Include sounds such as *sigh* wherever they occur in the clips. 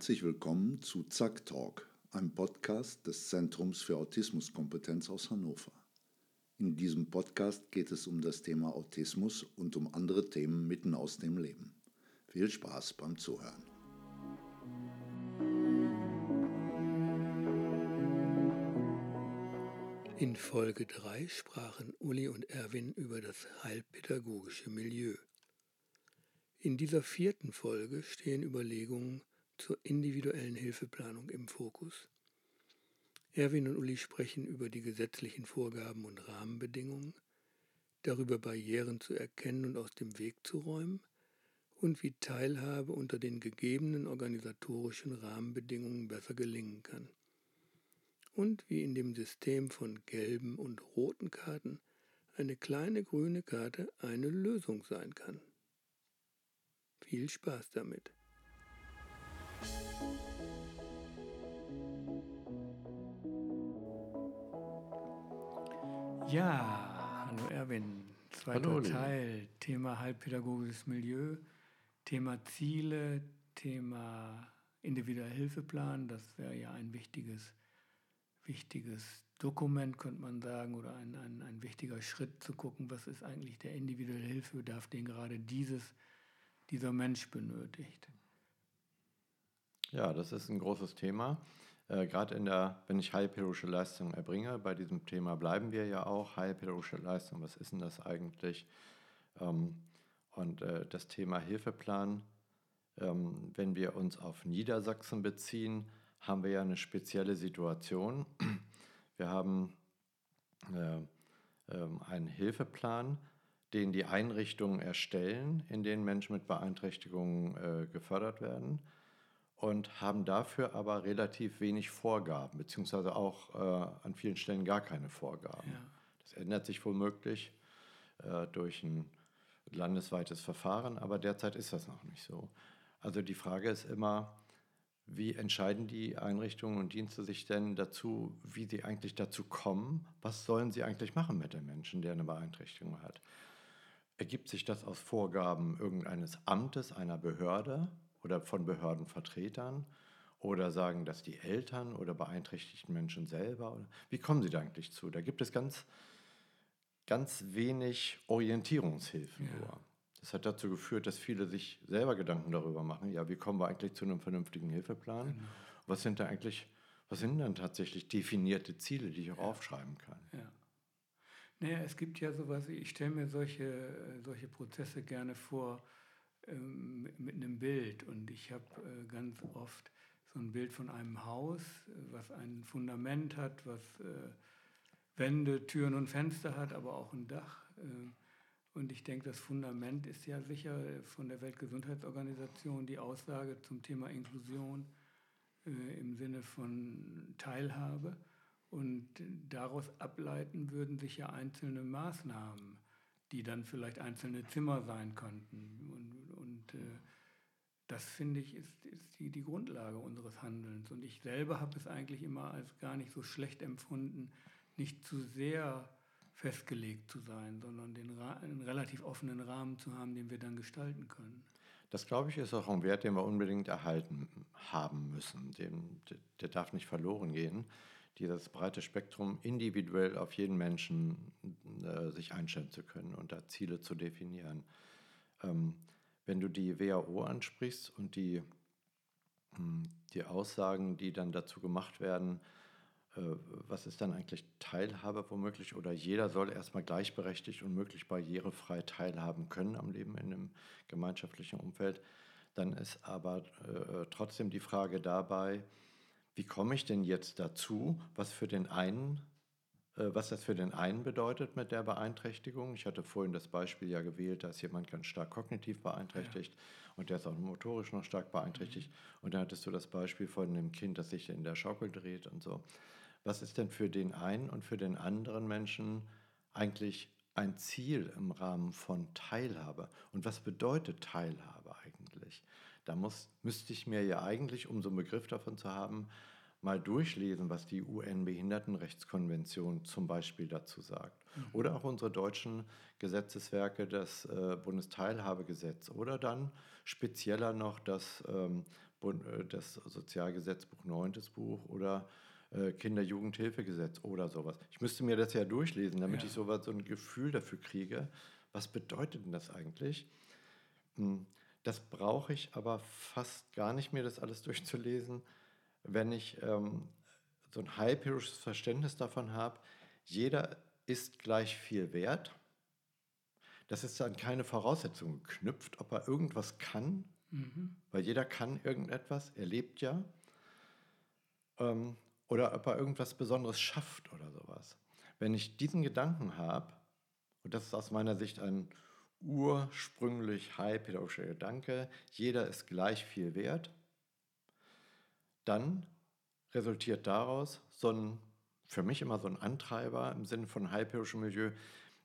Herzlich willkommen zu Zack Talk, einem Podcast des Zentrums für Autismuskompetenz aus Hannover. In diesem Podcast geht es um das Thema Autismus und um andere Themen mitten aus dem Leben. Viel Spaß beim Zuhören. In Folge 3 sprachen Uli und Erwin über das heilpädagogische Milieu. In dieser vierten Folge stehen Überlegungen zur individuellen Hilfeplanung im Fokus. Erwin und Uli sprechen über die gesetzlichen Vorgaben und Rahmenbedingungen, darüber Barrieren zu erkennen und aus dem Weg zu räumen und wie Teilhabe unter den gegebenen organisatorischen Rahmenbedingungen besser gelingen kann. Und wie in dem System von gelben und roten Karten eine kleine grüne Karte eine Lösung sein kann. Viel Spaß damit! Ja, hallo Erwin. Zweiter hallo, Teil, Thema halbpädagogisches Milieu, Thema Ziele, Thema individueller Hilfeplan. Das wäre ja ein wichtiges, wichtiges Dokument, könnte man sagen, oder ein, ein, ein wichtiger Schritt zu gucken, was ist eigentlich der individuelle Hilfebedarf, den gerade dieses, dieser Mensch benötigt. Ja, das ist ein großes Thema. Äh, Gerade in der, wenn ich heilpädagogische Leistung erbringe, bei diesem Thema bleiben wir ja auch. Heilpädagogische Leistung, was ist denn das eigentlich? Ähm, und äh, das Thema Hilfeplan, ähm, wenn wir uns auf Niedersachsen beziehen, haben wir ja eine spezielle Situation. *clears throat* Wir haben äh, äh, einen Hilfeplan, den die Einrichtungen erstellen, in denen Menschen mit Beeinträchtigungen äh, gefördert werden und haben dafür aber relativ wenig Vorgaben, beziehungsweise auch äh, an vielen Stellen gar keine Vorgaben. Ja. Das ändert sich womöglich äh, durch ein landesweites Verfahren, aber derzeit ist das noch nicht so. Also die Frage ist immer, wie entscheiden die Einrichtungen und Dienste sich denn dazu, wie sie eigentlich dazu kommen? Was sollen sie eigentlich machen mit dem Menschen, der eine Beeinträchtigung hat? Ergibt sich das aus Vorgaben irgendeines Amtes, einer Behörde? Oder von Behördenvertretern oder sagen das die Eltern oder beeinträchtigten Menschen selber? Wie kommen Sie da eigentlich zu? Da gibt es ganz, ganz wenig Orientierungshilfen ja. nur. Das hat dazu geführt, dass viele sich selber Gedanken darüber machen, ja, wie kommen wir eigentlich zu einem vernünftigen Hilfeplan? Genau. Was sind da eigentlich, was sind dann tatsächlich definierte Ziele, die ich auch ja. aufschreiben kann? Ja. Naja, es gibt ja sowas, ich stelle mir solche, solche Prozesse gerne vor, mit einem Bild. Und ich habe äh, ganz oft so ein Bild von einem Haus, äh, was ein Fundament hat, was äh, Wände, Türen und Fenster hat, aber auch ein Dach. Und ich denke, das Fundament ist ja sicher von der Weltgesundheitsorganisation die Aussage zum Thema Inklusion im Sinne von Teilhabe. Und daraus ableiten würden sich ja einzelne Maßnahmen die dann vielleicht einzelne Zimmer sein könnten. Und, äh, das finde ich ist, ist die, die Grundlage unseres Handelns. Und ich selber habe es eigentlich immer als gar nicht so schlecht empfunden, nicht zu sehr festgelegt zu sein, sondern den einen relativ offenen Rahmen zu haben, den wir dann gestalten können. Das, glaube ich, ist auch ein Wert, den wir unbedingt erhalten haben müssen. Dem, der darf nicht verloren gehen dieses breite Spektrum individuell auf jeden Menschen äh, sich einstellen zu können und da Ziele zu definieren. Ähm, wenn du die WHO ansprichst und die, hm, die Aussagen, die dann dazu gemacht werden, äh, was ist dann eigentlich Teilhabe womöglich? Oder jeder soll erstmal gleichberechtigt und möglichst barrierefrei teilhaben können am Leben in einem gemeinschaftlichen Umfeld, dann ist aber äh, trotzdem die Frage dabei, wie komme ich denn jetzt dazu, was für den einen äh, was das für den einen bedeutet mit der Beeinträchtigung. Ich hatte vorhin das Beispiel ja gewählt, da ist jemand ganz stark kognitiv beeinträchtigt ja. und der ist auch motorisch noch stark beeinträchtigt. Mhm. Und dann hattest du das Beispiel von einem Kind, das sich in der Schaukel dreht und so. Was ist denn für den einen und für den anderen Menschen eigentlich ein Ziel im Rahmen von Teilhabe. Und was bedeutet Teilhabe eigentlich? Da muss, müsste ich mir ja eigentlich, um so einen Begriff davon zu haben, mal durchlesen, was die UN-Behindertenrechtskonvention zum Beispiel dazu sagt. Mhm. Oder auch unsere deutschen Gesetzeswerke, das äh, Bundesteilhabegesetz oder dann spezieller noch das ähm, äh, das Sozialgesetzbuch, neuntes Buch oder äh, Kinder-Jugendhilfegesetz oder sowas. Ich müsste mir das ja durchlesen, damit ja. ich sowas, so ein Gefühl dafür kriege. Was bedeutet denn das eigentlich? Hm, das brauche ich aber fast gar nicht mehr, das alles durchzulesen, wenn ich ähm, so ein halbhirisches Verständnis davon habe, jeder ist gleich viel wert. Das ist an keine Voraussetzung geknüpft, ob er irgendwas kann, mhm. weil jeder kann irgendetwas, er lebt ja. Ähm, oder ob er irgendwas Besonderes schafft oder sowas. Wenn ich diesen Gedanken habe, und das ist aus meiner Sicht ein ursprünglich heilpädagogischer Gedanke, jeder ist gleich viel wert, dann resultiert daraus so ein, für mich immer so ein Antreiber im Sinne von heilpädagogischem Milieu,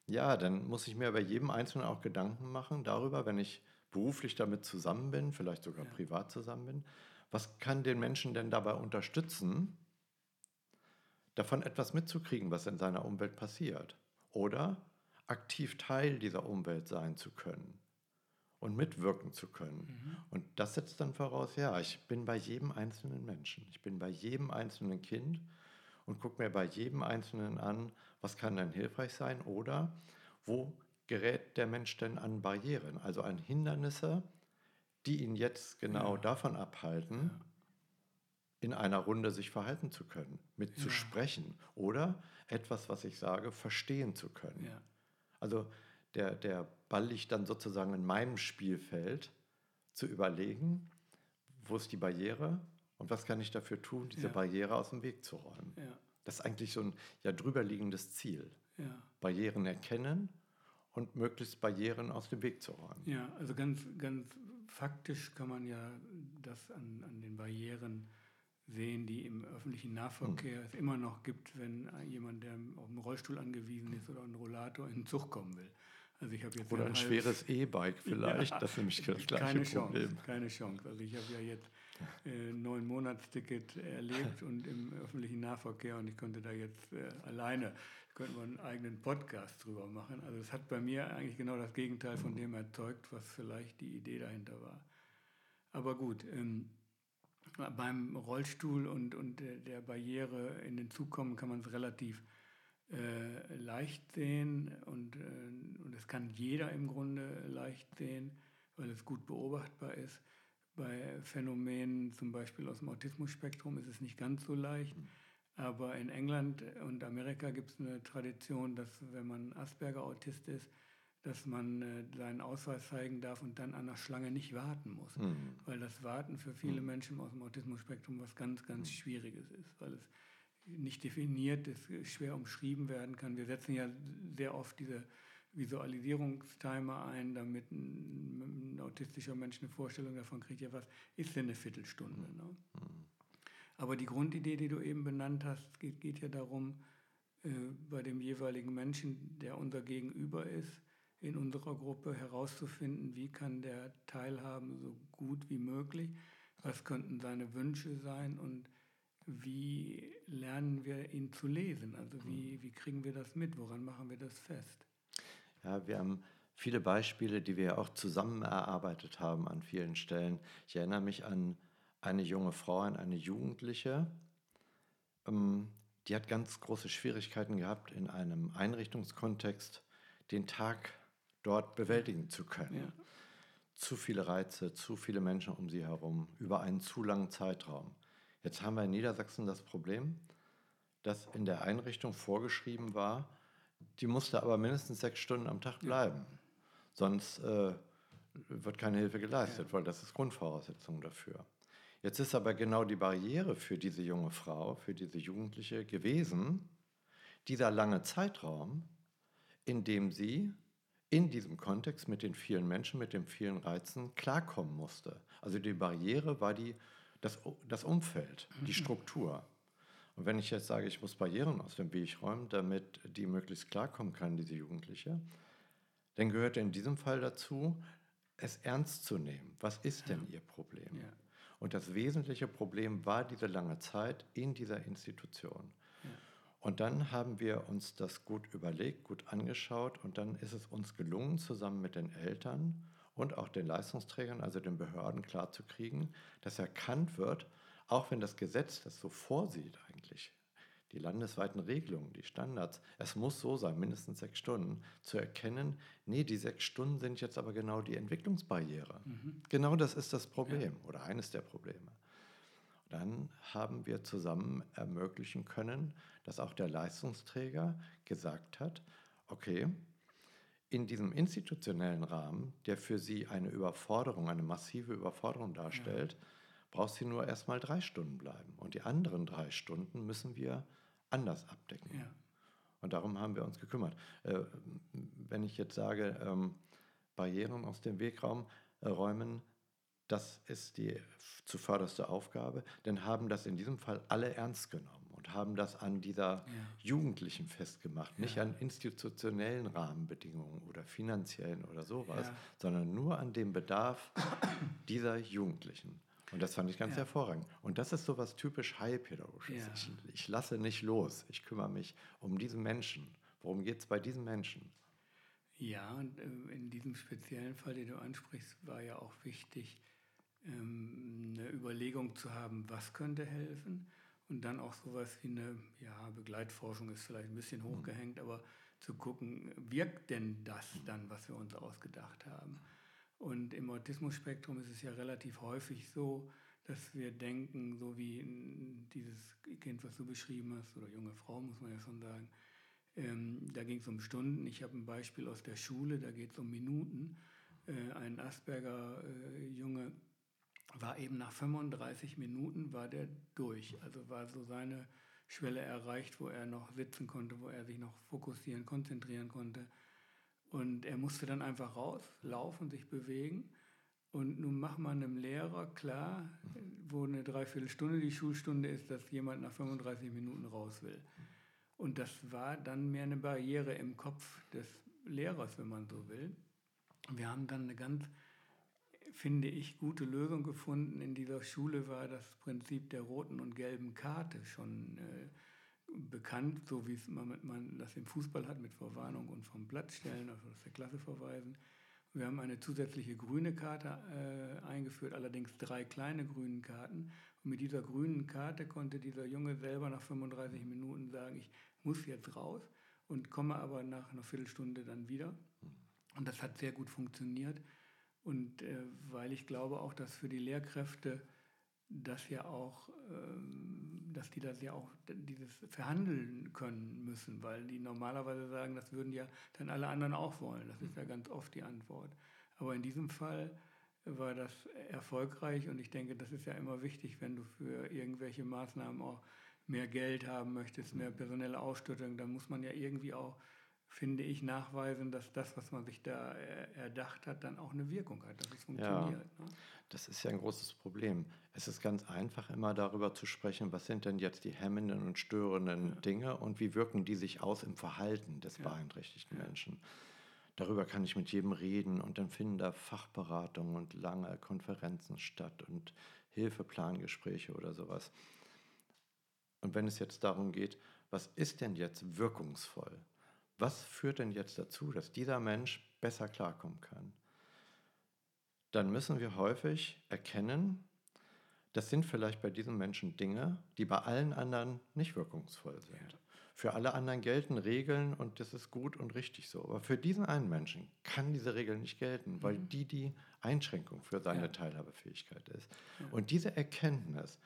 ja, dann muss ich mir bei jedem Einzelnen auch Gedanken machen darüber, wenn ich beruflich damit zusammen bin, vielleicht sogar ja. privat zusammen bin, was kann den Menschen denn dabei unterstützen, davon etwas mitzukriegen, was in seiner Umwelt passiert? Oder aktiv Teil dieser Umwelt sein zu können und mitwirken zu können. Mhm. Und das setzt dann voraus, ja, ich bin bei jedem einzelnen Menschen, ich bin bei jedem einzelnen Kind und gucke mir bei jedem einzelnen an, was kann denn hilfreich sein oder wo gerät der Mensch denn an Barrieren, also an Hindernisse, die ihn jetzt genau ja. davon abhalten, ja. in einer Runde sich verhalten zu können, mit ja. zu sprechen oder etwas, was ich sage, verstehen zu können. Also der, der Ball liegt dann sozusagen in meinem Spielfeld, zu überlegen, wo ist die Barriere und was kann ich dafür tun, diese ja. Barriere aus dem Weg zu räumen. Ja. Das ist eigentlich so ein ja drüberliegendes Ziel. Ja. Barrieren erkennen und möglichst Barrieren aus dem Weg zu räumen. Ja, also ganz, ganz faktisch kann man ja das an, an den Barrieren sehen, die im öffentlichen Nahverkehr hm. es immer noch gibt, wenn jemand, der auf einen Rollstuhl angewiesen ist oder einen Rollator in den Zug kommen will. Also ich jetzt oder ein schweres E-Bike *laughs* vielleicht, ja, das ist nämlich das gleiche keine Problem. Chance, keine Chance. Also ich habe ja jetzt äh, neun Monatsticket erlebt und im öffentlichen Nahverkehr und ich konnte da jetzt äh, alleine, könnte man einen eigenen Podcast drüber machen. Also es hat bei mir eigentlich genau das Gegenteil von dem erzeugt, was vielleicht die Idee dahinter war. Aber gut, ähm, beim Rollstuhl und, und der Barriere in den Zug kommen kann man es relativ äh, leicht sehen und, äh, und das kann jeder im Grunde leicht sehen, weil es gut beobachtbar ist. Bei Phänomenen zum Beispiel aus dem Autismus-Spektrum ist es nicht ganz so leicht. Aber in England und Amerika gibt es eine Tradition, dass wenn man Asperger-Autist ist, dass man äh, seinen Ausweis zeigen darf und dann an der Schlange nicht warten muss. Mhm. Weil das Warten für viele mhm. Menschen aus dem Autismus-Spektrum was ganz, ganz mhm. Schwieriges ist, weil es nicht definiert ist, schwer umschrieben werden kann. Wir setzen ja sehr oft diese Visualisierungstimer ein, damit ein, ein autistischer Mensch eine Vorstellung davon kriegt, ja, was ist denn eine Viertelstunde? Ne? Mhm. Aber die Grundidee, die du eben benannt hast, geht, geht ja darum, äh, bei dem jeweiligen Menschen, der unser Gegenüber ist, in unserer Gruppe herauszufinden, wie kann der teilhaben so gut wie möglich, was könnten seine Wünsche sein und wie lernen wir ihn zu lesen? Also wie, wie kriegen wir das mit? Woran machen wir das fest? Ja, wir haben viele Beispiele, die wir auch zusammen erarbeitet haben an vielen Stellen. Ich erinnere mich an eine junge Frau, an eine Jugendliche, ähm, die hat ganz große Schwierigkeiten gehabt, in einem Einrichtungskontext den Tag dort bewältigen zu können. Ja. Zu viele Reize, zu viele Menschen um sie herum, über einen zu langen Zeitraum. Jetzt haben wir in Niedersachsen das Problem, dass in der Einrichtung vorgeschrieben war, die musste aber mindestens sechs Stunden am Tag bleiben. Ja. Sonst äh, wird keine Hilfe geleistet, ja. weil das ist Grundvoraussetzung dafür. Jetzt ist aber genau die Barriere für diese junge Frau, für diese Jugendliche gewesen, dieser lange Zeitraum, in dem sie in diesem Kontext mit den vielen Menschen, mit den vielen Reizen klarkommen musste. Also die Barriere war die das, das Umfeld, die mhm. Struktur. Und wenn ich jetzt sage, ich muss Barrieren aus dem Weg räumen, damit die möglichst klarkommen kann, diese Jugendliche, dann gehört in diesem Fall dazu, es ernst zu nehmen. Was ist denn ihr Problem? Ja. Und das wesentliche Problem war diese lange Zeit in dieser Institution. Ja. Und dann haben wir uns das gut überlegt, gut angeschaut und dann ist es uns gelungen, zusammen mit den Eltern und auch den Leistungsträgern, also den Behörden, klarzukriegen, dass erkannt wird, auch wenn das Gesetz das so vorsieht eigentlich, die landesweiten Regelungen, die Standards, es muss so sein, mindestens sechs Stunden, zu erkennen, nee, die sechs Stunden sind jetzt aber genau die Entwicklungsbarriere. Mhm. Genau das ist das Problem ja. oder eines der Probleme. Dann haben wir zusammen ermöglichen können, dass auch der Leistungsträger gesagt hat, okay, in diesem institutionellen Rahmen, der für Sie eine Überforderung, eine massive Überforderung darstellt, ja. braucht Sie nur erstmal drei Stunden bleiben. Und die anderen drei Stunden müssen wir anders abdecken. Ja. Und darum haben wir uns gekümmert. Äh, wenn ich jetzt sage, ähm, Barrieren aus dem Wegraum äh, räumen, das ist die zuvörderste Aufgabe, denn haben das in diesem Fall alle ernst genommen und haben das an dieser ja. Jugendlichen festgemacht, nicht ja. an institutionellen Rahmenbedingungen oder finanziellen oder sowas, ja. sondern nur an dem Bedarf dieser Jugendlichen. Und das fand ich ganz hervorragend. Und das ist so was typisch Heilpädagogisches. Ich, ich lasse nicht los, ich kümmere mich um diesen Menschen. Worum geht es bei diesen Menschen? Ja, und äh, in diesem speziellen Fall, den du ansprichst, war ja auch wichtig, ähm, eine Überlegung zu haben, was könnte helfen und dann auch sowas wie eine ja, Begleitforschung ist vielleicht ein bisschen mhm. hochgehängt, aber zu gucken, wirkt denn das dann, was wir uns ausgedacht haben? Und im Autismus-Spektrum ist es ja relativ häufig so, dass wir denken, so wie dieses Kind, was du beschrieben hast, oder junge Frau, muss man ja schon sagen, ähm, da ging es um Stunden. Ich habe ein Beispiel aus der Schule, da geht es um Minuten. Äh, ein Asperger-Junge äh, war eben nach 35 Minuten war der durch. Also war so seine Schwelle erreicht, wo er noch sitzen konnte, wo er sich noch fokussieren, konzentrieren konnte. Und er musste dann einfach raus, laufen, sich bewegen. Und nun macht man einem Lehrer klar, wo eine Dreiviertelstunde die Schulstunde ist, dass jemand nach 35 Minuten raus will. Und das war dann mehr eine Barriere im Kopf des Lehrers, wenn man so will. Wir haben dann eine ganz finde ich, gute Lösung gefunden. In dieser Schule war das Prinzip der roten und gelben Karte schon äh, bekannt, so wie man, man das im Fußball hat mit Verwarnung und vom Platz stellen, also aus der Klasse verweisen. Wir haben eine zusätzliche grüne Karte äh, eingeführt, allerdings drei kleine grüne Karten. Und mit dieser grünen Karte konnte dieser Junge selber nach 35 Minuten sagen, ich muss jetzt raus und komme aber nach einer Viertelstunde dann wieder. Und das hat sehr gut funktioniert. Und äh, weil ich glaube auch, dass für die Lehrkräfte das ja auch, ähm, dass die das ja auch dieses verhandeln können müssen, weil die normalerweise sagen, das würden ja dann alle anderen auch wollen. Das ist ja ganz oft die Antwort. Aber in diesem Fall war das erfolgreich und ich denke, das ist ja immer wichtig, wenn du für irgendwelche Maßnahmen auch mehr Geld haben möchtest, mehr personelle Ausstattung, dann muss man ja irgendwie auch finde ich, nachweisen, dass das, was man sich da erdacht hat, dann auch eine Wirkung hat, dass es funktioniert. Ja, ne? Das ist ja ein großes Problem. Es ist ganz einfach, immer darüber zu sprechen, was sind denn jetzt die hemmenden und störenden ja. Dinge und wie wirken die sich aus im Verhalten des ja. beeinträchtigten Menschen. Darüber kann ich mit jedem reden und dann finden da Fachberatungen und lange Konferenzen statt und Hilfeplangespräche oder sowas. Und wenn es jetzt darum geht, was ist denn jetzt wirkungsvoll? Was führt denn jetzt dazu, dass dieser Mensch besser klarkommen kann? Dann müssen wir häufig erkennen, das sind vielleicht bei diesem Menschen Dinge, die bei allen anderen nicht wirkungsvoll sind. Für alle anderen gelten Regeln und das ist gut und richtig so. Aber für diesen einen Menschen kann diese Regel nicht gelten, weil mhm. die die Einschränkung für seine ja. Teilhabefähigkeit ist. Ja. Und diese Erkenntnis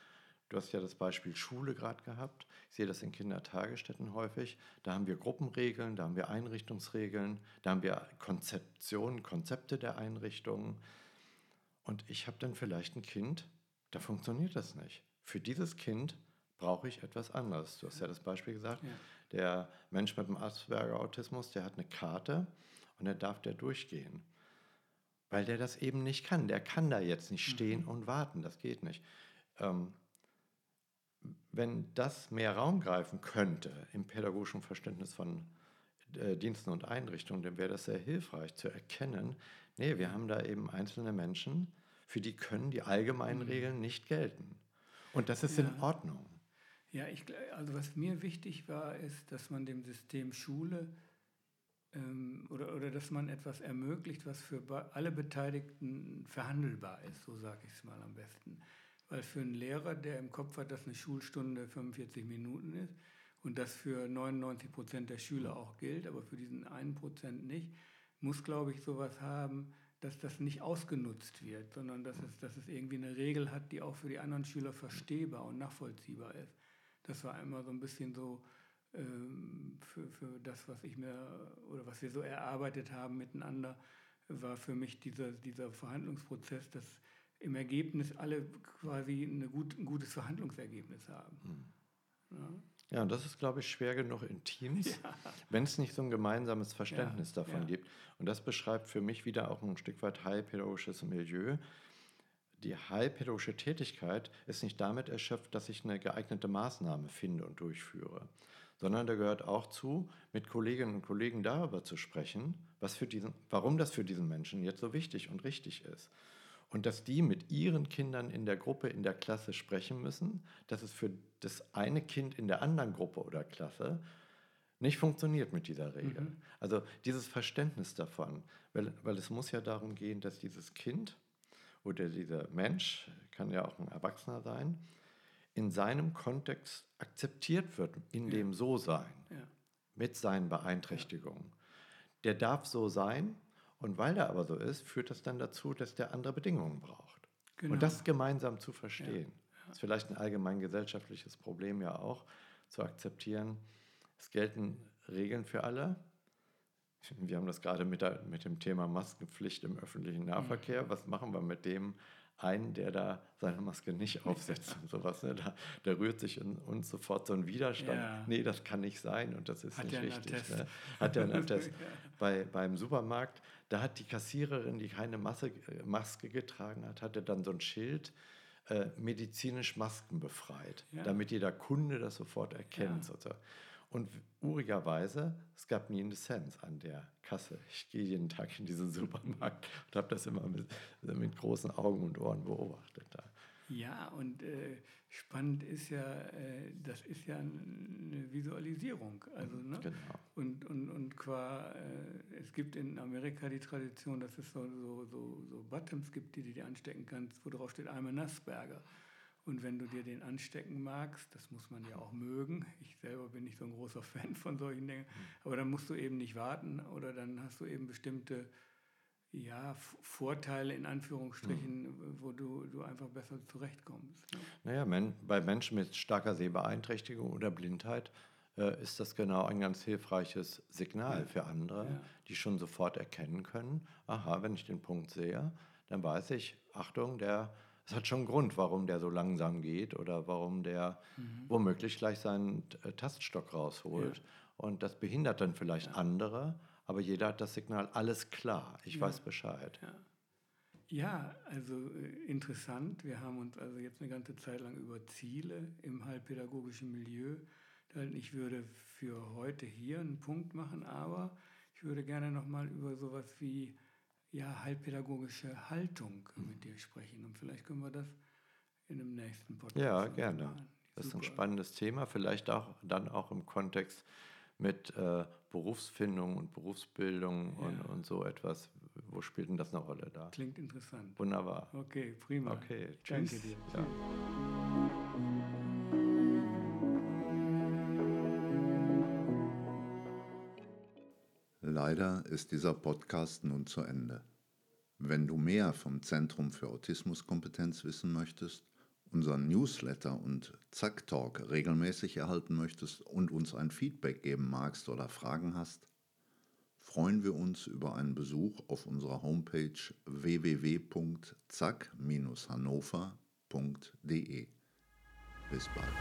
Du hast ja das Beispiel Schule gerade gehabt. Ich sehe das in Kindertagesstätten häufig. Da haben wir Gruppenregeln, da haben wir Einrichtungsregeln, da haben wir Konzeptionen, Konzepte der Einrichtungen. Und ich habe dann vielleicht ein Kind, da funktioniert das nicht. Für dieses Kind brauche ich etwas anderes. Du hast ja das Beispiel gesagt. Ja. Der Mensch mit dem Asperger-Autismus, der hat eine Karte und er darf der durchgehen. Weil der das eben nicht kann. Der kann da jetzt nicht stehen mhm. und warten. Das geht nicht. Ähm, wenn das mehr Raum greifen könnte im pädagogischen Verständnis von äh, Diensten und Einrichtungen, dann wäre das sehr hilfreich zu erkennen, nee, wir haben da eben einzelne Menschen, für die können die allgemeinen mhm. Regeln nicht gelten. Und das ist ja. in Ordnung. Ja, ich, also was mir wichtig war, ist, dass man dem System Schule ähm, oder, oder dass man etwas ermöglicht, was für alle Beteiligten verhandelbar ist, so sage ich es mal am besten. Weil für einen Lehrer, der im Kopf hat, dass eine Schulstunde 45 Minuten ist und das für 99 Prozent der Schüler auch gilt, aber für diesen einen Prozent nicht, muss, glaube ich, sowas haben, dass das nicht ausgenutzt wird, sondern dass es, dass es irgendwie eine Regel hat, die auch für die anderen Schüler verstehbar und nachvollziehbar ist. Das war immer so ein bisschen so ähm, für, für das, was ich mir oder was wir so erarbeitet haben miteinander, war für mich dieser, dieser Verhandlungsprozess, dass im Ergebnis alle quasi gut, ein gutes Verhandlungsergebnis haben. Hm. Ja. Ja, und das ist, glaube ich, schwer genug in Teams, *laughs* ja. wenn es nicht so ein gemeinsames Verständnis ja, davon gibt. Und das beschreibt für mich wieder auch ein Stück weit heilpädagogisches Milieu. Die heilpädagogische Tätigkeit ist nicht damit erschöpft, dass ich eine geeignete Maßnahme finde und durchführe, sondern da gehört auch zu, mit Kolleginnen und Kollegen darüber zu sprechen, was für diesen, warum das für diesen Menschen jetzt so wichtig und richtig ist. Und dass die mit ihren Kindern in der Gruppe, in der Klasse sprechen müssen, dass es für das eine Kind in der anderen Gruppe oder Klasse nicht funktioniert mit dieser Regel. Mhm. Also dieses Verständnis davon, weil, weil es muss ja darum gehen, dass dieses Kind oder dieser Mensch, kann ja auch ein Erwachsener sein, in seinem Kontext akzeptiert wird, in ja. dem So-Sein, ja. mit seinen Beeinträchtigungen. Ja. Der darf so sein und weil er aber so ist, führt das dann dazu, dass der andere Bedingungen braucht. Genau. Und das gemeinsam zu verstehen, ist vielleicht ein allgemein gesellschaftliches Problem ja auch, zu akzeptieren, es gelten Regeln für alle. Wir haben das gerade mit, der, mit dem Thema Maskenpflicht im öffentlichen Nahverkehr. Mhm. Was machen wir mit dem, einen, der da seine Maske nicht *laughs* aufsetzt und sowas. Ne? Da, da rührt sich in uns sofort so ein Widerstand. Ja. Nee, das kann nicht sein und das ist hat nicht richtig. Ne? Hat er einen *laughs* Attest. Bei, beim Supermarkt, da hat die Kassiererin, die keine Masse, Maske getragen hat, hatte dann so ein Schild, äh, medizinisch Masken befreit, ja. damit jeder Kunde das sofort erkennt. Ja. Und urigerweise, es gab nie einen Dissens an der Kasse. Ich gehe jeden Tag in diesen Supermarkt und habe das immer mit, mit, großen Augen und Ohren beobachtet. Da. Ja, und äh, spannend ist ja, äh, das ist ja eine Visualisierung. Also, ne? genau. Und, und, und qua, äh, es gibt in Amerika die Tradition, dass es so, so, so, so Buttons gibt, die du dir anstecken kannst, wo drauf steht einmal Nassberger. Und wenn du dir den anstecken magst, das muss man ja auch mögen. Ich selber bin nicht so ein großer Fan von solchen Dingen. Aber dann musst du eben nicht warten oder dann hast du eben bestimmte ja, Vorteile in Anführungsstrichen, mhm. wo du, du einfach besser zurechtkommst. Ne? Naja, men, bei Menschen mit starker Sehbeeinträchtigung oder Blindheit äh, ist das genau ein ganz hilfreiches Signal ja. für andere, ja. die schon sofort erkennen können, aha, wenn ich den Punkt sehe, dann weiß ich, Achtung, der es hat schon einen Grund, warum der so langsam geht oder warum der mhm. womöglich gleich seinen äh, Taststock rausholt. Ja. Und das behindert dann vielleicht ja. andere, aber jeder hat das Signal, alles klar, ich ja. weiß Bescheid. Ja. also äh, interessant. Wir haben uns also jetzt eine ganze Zeit lang über Ziele im heilpädagogischen Milieu. Ich würde für heute hier einen Punkt machen, aber ich würde gerne nochmal über sowas wie ja, heilpädagogische Haltung mit dir sprechen. Und vielleicht können wir das in einem nächsten Podcast Ja, gerne. Machen. Das ist ein spannendes Thema, vielleicht auch dann auch im Kontext mit äh, Berufsfindung und Berufsbildung ja. und, und so etwas. Wo spielt denn das eine Rolle da? Klingt interessant. Wunderbar. Okay, prima. Okay, tschüss. Danke dir. Ja. Leider ist dieser Podcast nun zu Ende. Wenn du mehr vom Zentrum für Autismuskompetenz wissen möchtest, unseren Newsletter und Zack Talk regelmäßig erhalten möchtest und uns ein Feedback geben magst oder Fragen hast, freuen wir uns über einen Besuch auf unserer Homepage www.zack-hannover.de. Bis bald.